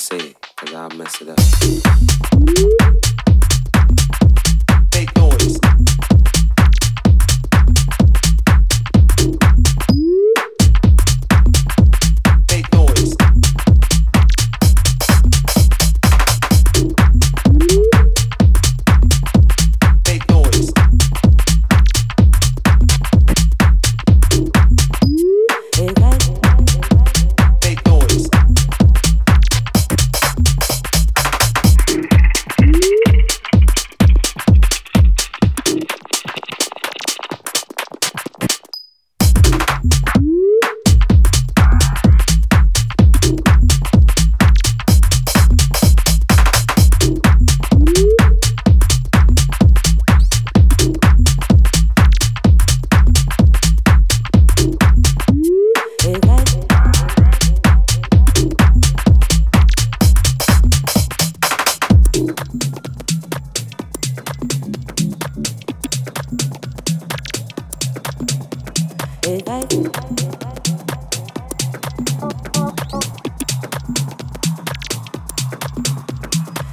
say it, cause I'll mess it up.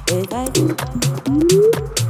Thank you.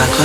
Pako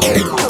Música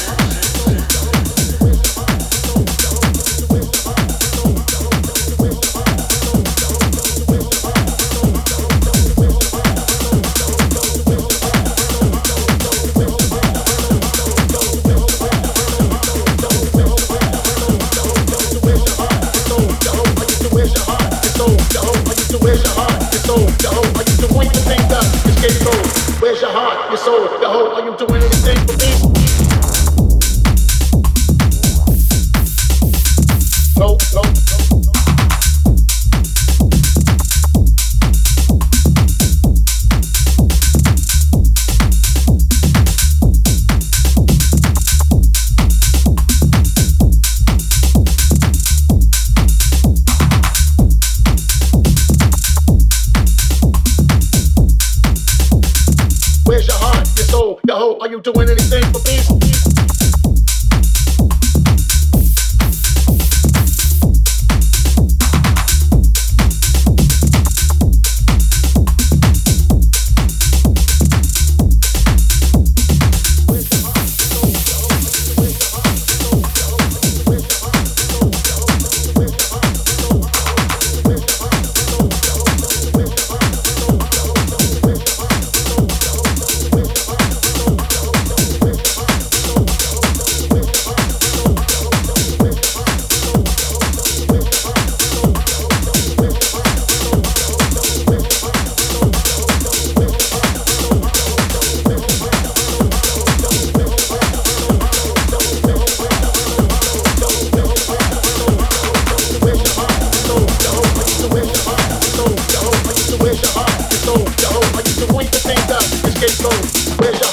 I used to wait for things that it's getting cold. Where's your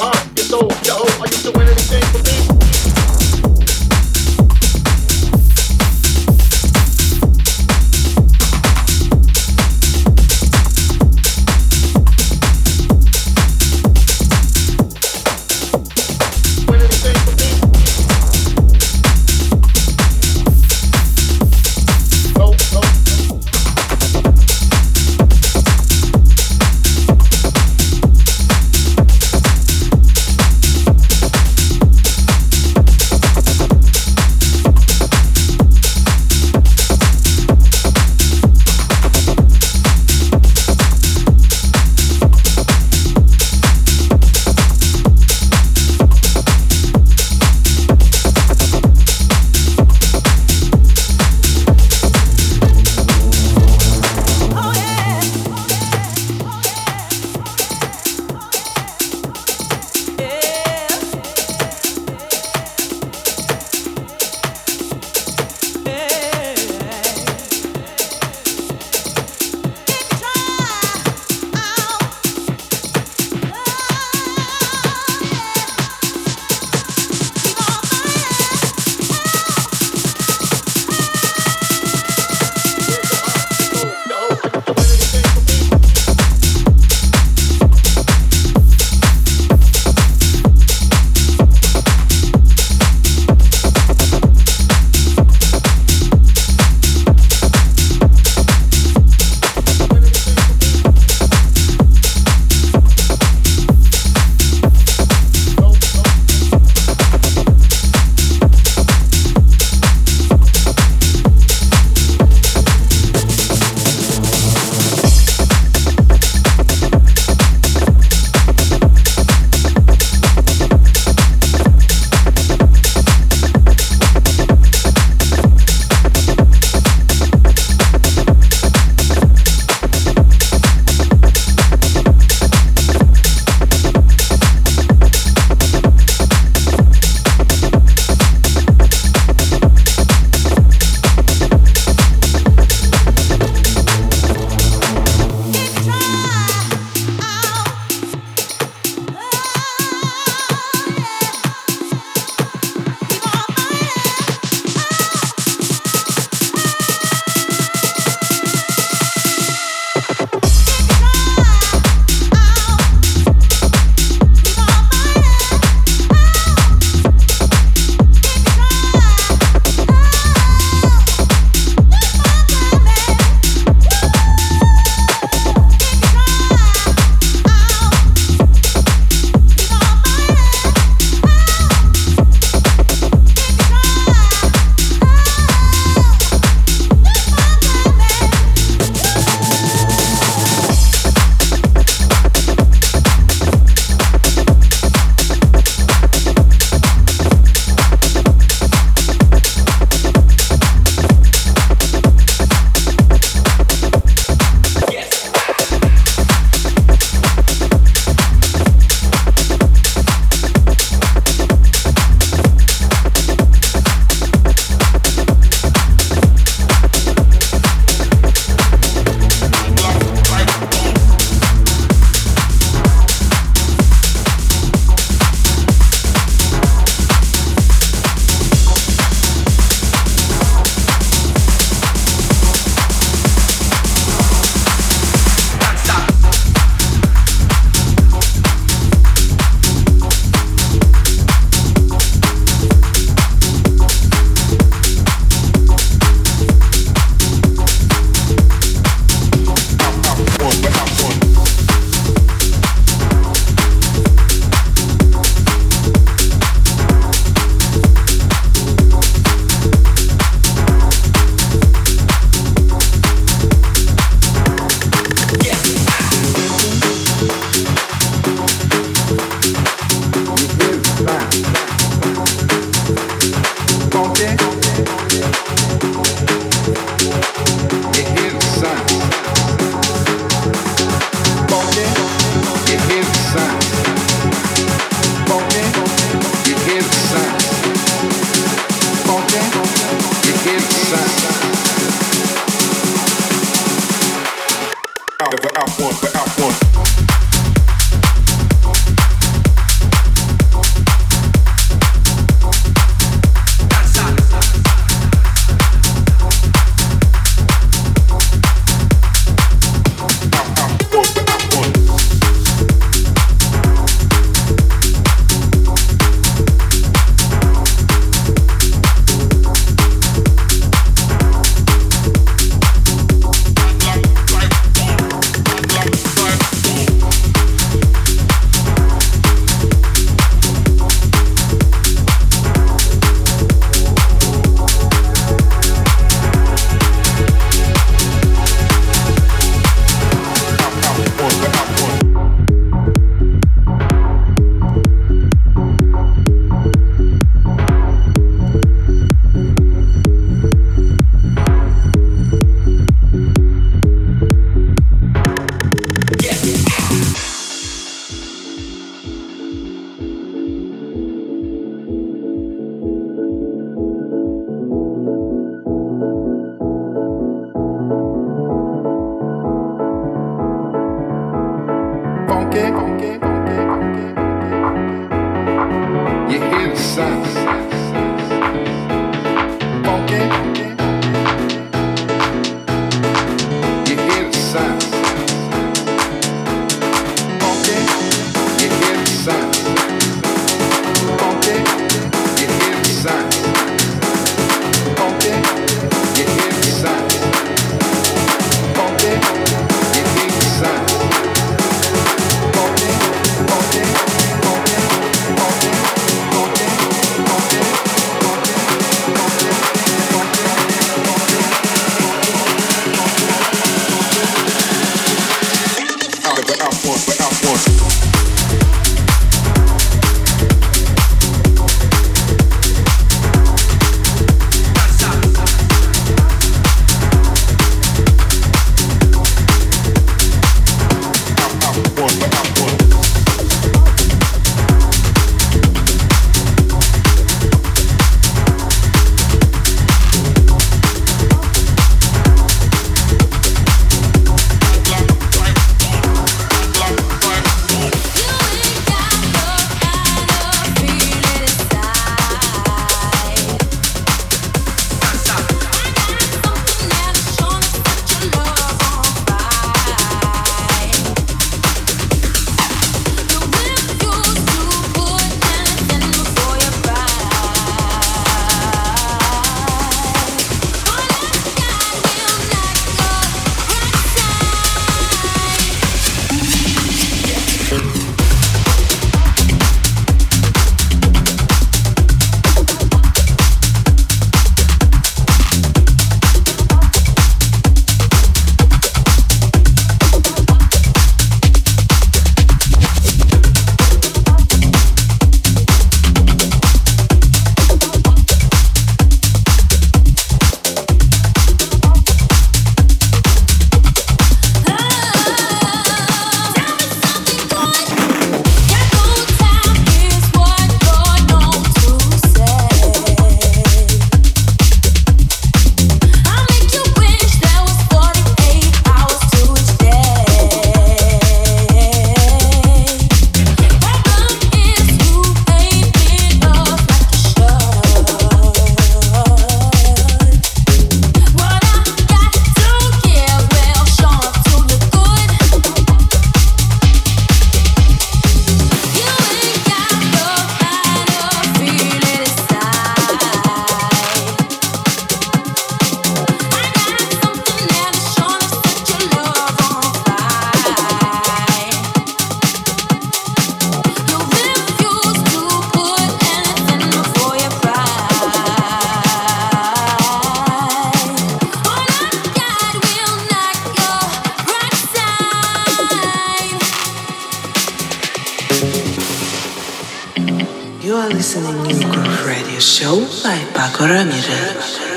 listening to Groove Radio Show by Pako Ramirez.